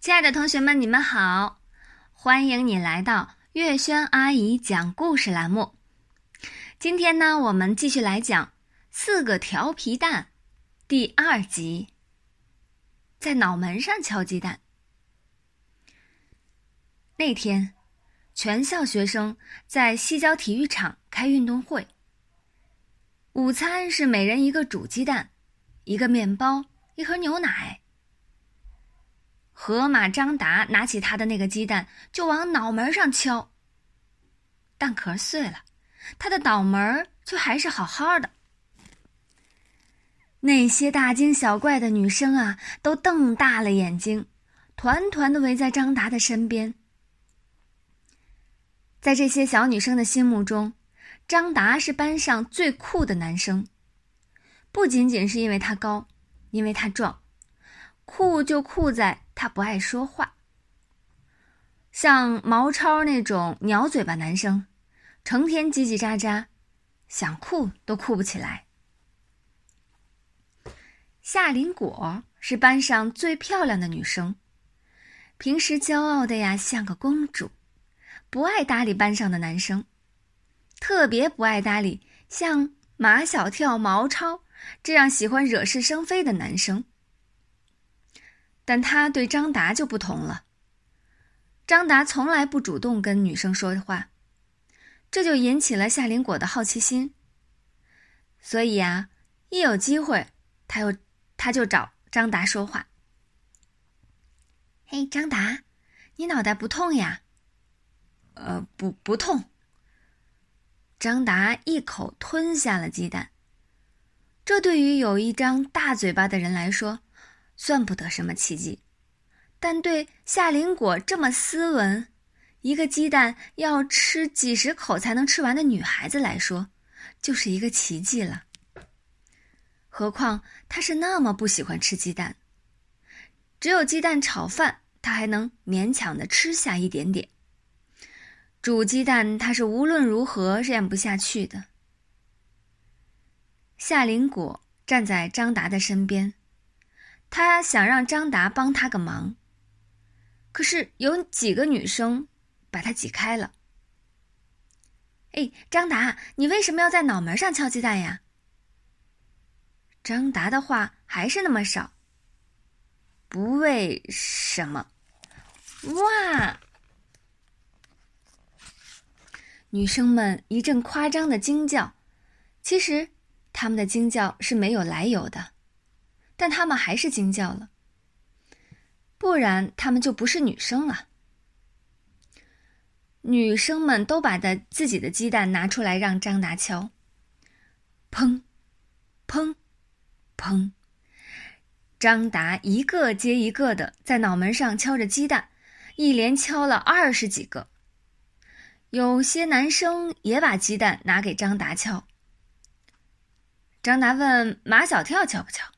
亲爱的同学们，你们好！欢迎你来到月轩阿姨讲故事栏目。今天呢，我们继续来讲《四个调皮蛋》第二集。在脑门上敲鸡蛋。那天，全校学生在西郊体育场开运动会。午餐是每人一个煮鸡蛋，一个面包，一盒牛奶。河马张达拿起他的那个鸡蛋，就往脑门上敲。蛋壳碎了，他的脑门却还是好好的。那些大惊小怪的女生啊，都瞪大了眼睛，团团的围在张达的身边。在这些小女生的心目中，张达是班上最酷的男生，不仅仅是因为他高，因为他壮，酷就酷在。他不爱说话，像毛超那种鸟嘴巴男生，成天叽叽喳喳，想哭都哭不起来。夏林果是班上最漂亮的女生，平时骄傲的呀像个公主，不爱搭理班上的男生，特别不爱搭理像马小跳、毛超这样喜欢惹是生非的男生。但他对张达就不同了。张达从来不主动跟女生说话，这就引起了夏林果的好奇心。所以啊，一有机会，他又他就找张达说话。嘿，张达，你脑袋不痛呀？呃，不，不痛。张达一口吞下了鸡蛋。这对于有一张大嘴巴的人来说。算不得什么奇迹，但对夏林果这么斯文、一个鸡蛋要吃几十口才能吃完的女孩子来说，就是一个奇迹了。何况她是那么不喜欢吃鸡蛋，只有鸡蛋炒饭她还能勉强的吃下一点点。煮鸡蛋她是无论如何咽不下去的。夏林果站在张达的身边。他想让张达帮他个忙，可是有几个女生把他挤开了。哎，张达，你为什么要在脑门上敲鸡蛋呀？张达的话还是那么少。不为什么。哇！女生们一阵夸张的惊叫，其实他们的惊叫是没有来由的。但他们还是惊叫了，不然他们就不是女生了。女生们都把的自己的鸡蛋拿出来让张达敲，砰，砰，砰，张达一个接一个的在脑门上敲着鸡蛋，一连敲了二十几个。有些男生也把鸡蛋拿给张达敲。张达问马小跳敲不敲？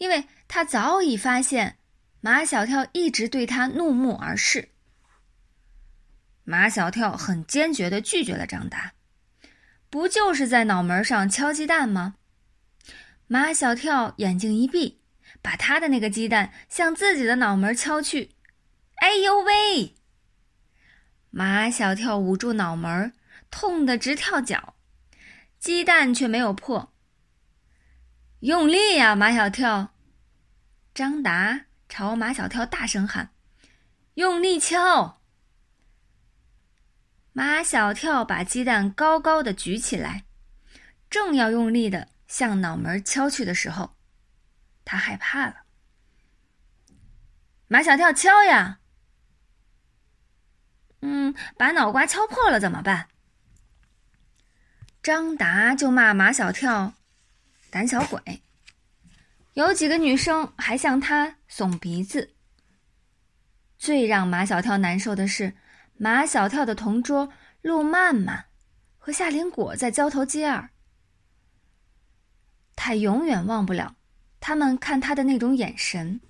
因为他早已发现，马小跳一直对他怒目而视。马小跳很坚决的拒绝了张达，不就是在脑门上敲鸡蛋吗？马小跳眼睛一闭，把他的那个鸡蛋向自己的脑门敲去。哎呦喂！马小跳捂住脑门，痛得直跳脚，鸡蛋却没有破。用力呀，马小跳！张达朝马小跳大声喊：“用力敲！”马小跳把鸡蛋高高的举起来，正要用力的向脑门敲去的时候，他害怕了。马小跳敲呀！嗯，把脑瓜敲破了怎么办？张达就骂马小跳。胆小鬼，有几个女生还向他耸鼻子。最让马小跳难受的是，马小跳的同桌陆曼曼和夏林果在交头接耳。他永远忘不了他们看他的那种眼神。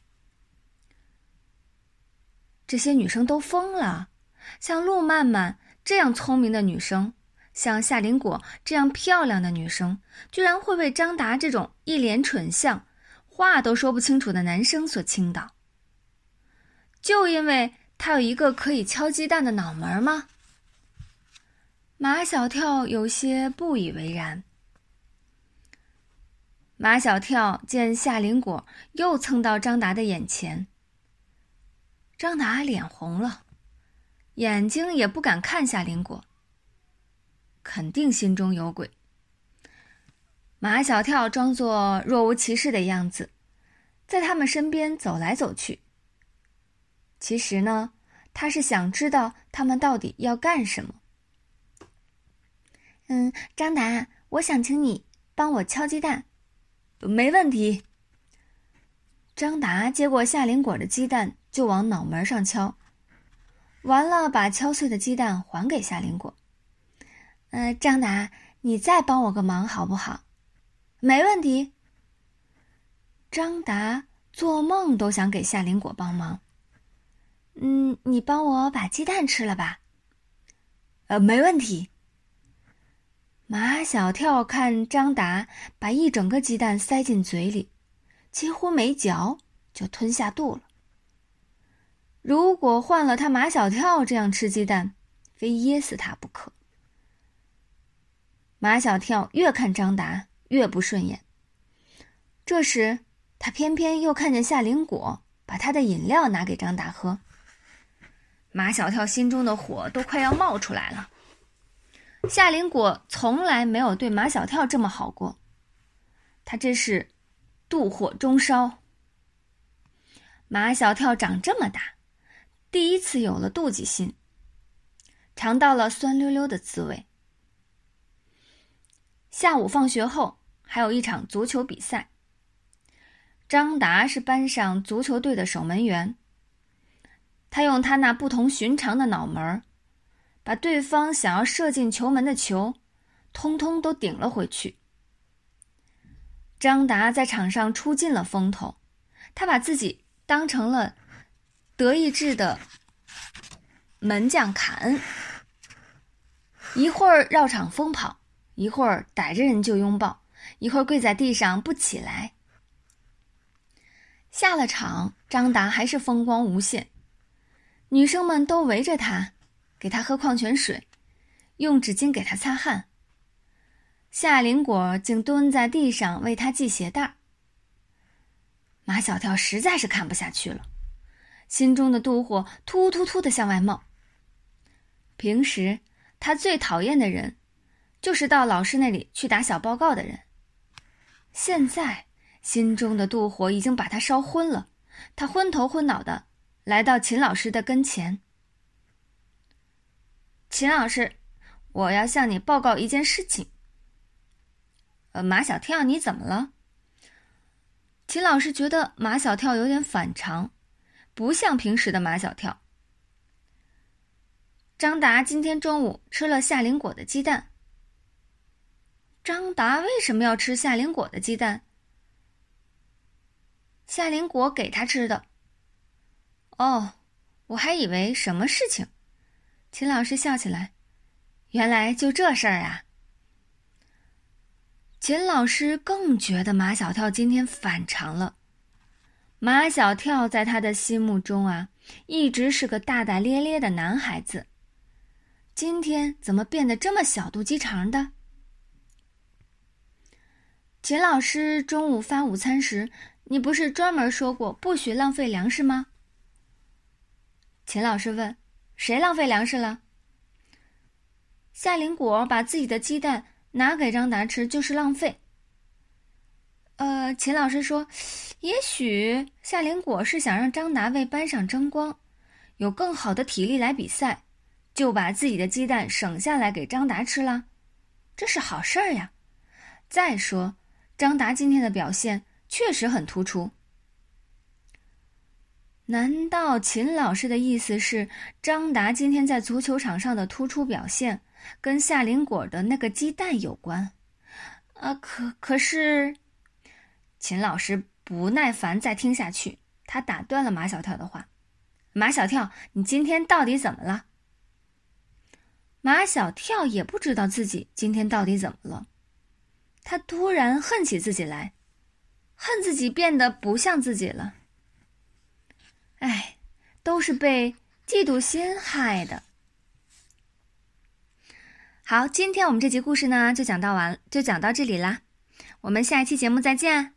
这些女生都疯了，像陆曼曼这样聪明的女生。像夏林果这样漂亮的女生，居然会被张达这种一脸蠢相、话都说不清楚的男生所倾倒。就因为他有一个可以敲鸡蛋的脑门吗？马小跳有些不以为然。马小跳见夏林果又蹭到张达的眼前，张达脸红了，眼睛也不敢看夏林果，肯定心中有鬼。马小跳装作若无其事的样子，在他们身边走来走去。其实呢，他是想知道他们到底要干什么。嗯，张达，我想请你帮我敲鸡蛋。没问题。张达接过夏林果的鸡蛋，就往脑门上敲，完了把敲碎的鸡蛋还给夏林果。呃，张达，你再帮我个忙好不好？没问题。张达做梦都想给夏林果帮忙。嗯，你帮我把鸡蛋吃了吧。呃，没问题。马小跳看张达把一整个鸡蛋塞进嘴里，几乎没嚼就吞下肚了。如果换了他马小跳这样吃鸡蛋，非噎死他不可。马小跳越看张达越不顺眼。这时，他偏偏又看见夏林果把他的饮料拿给张达喝。马小跳心中的火都快要冒出来了。夏林果从来没有对马小跳这么好过，他这是妒火中烧。马小跳长这么大，第一次有了妒忌心，尝到了酸溜溜的滋味。下午放学后还有一场足球比赛，张达是班上足球队的守门员，他用他那不同寻常的脑门儿。把对方想要射进球门的球，通通都顶了回去。张达在场上出尽了风头，他把自己当成了德意志的门将卡恩，一会儿绕场疯跑，一会儿逮着人就拥抱，一会儿跪在地上不起来。下了场，张达还是风光无限，女生们都围着他。给他喝矿泉水，用纸巾给他擦汗。夏林果竟蹲在地上为他系鞋带。马小跳实在是看不下去了，心中的妒火突突突的向外冒。平时他最讨厌的人，就是到老师那里去打小报告的人。现在心中的妒火已经把他烧昏了，他昏头昏脑的来到秦老师的跟前。秦老师，我要向你报告一件事情。呃，马小跳，你怎么了？秦老师觉得马小跳有点反常，不像平时的马小跳。张达今天中午吃了夏林果的鸡蛋。张达为什么要吃夏林果的鸡蛋？夏林果给他吃的。哦，我还以为什么事情。秦老师笑起来，原来就这事儿啊！秦老师更觉得马小跳今天反常了。马小跳在他的心目中啊，一直是个大大咧咧的男孩子，今天怎么变得这么小肚鸡肠的？秦老师中午发午餐时，你不是专门说过不许浪费粮食吗？秦老师问。谁浪费粮食了？夏林果把自己的鸡蛋拿给张达吃，就是浪费。呃，秦老师说，也许夏林果是想让张达为班上争光，有更好的体力来比赛，就把自己的鸡蛋省下来给张达吃了，这是好事儿呀。再说，张达今天的表现确实很突出。难道秦老师的意思是，张达今天在足球场上的突出表现跟夏林果的那个鸡蛋有关？啊，可可是，秦老师不耐烦再听下去，他打断了马小跳的话：“马小跳，你今天到底怎么了？”马小跳也不知道自己今天到底怎么了，他突然恨起自己来，恨自己变得不像自己了。哎，都是被嫉妒心害的。好，今天我们这集故事呢就讲到完，就讲到这里啦。我们下一期节目再见。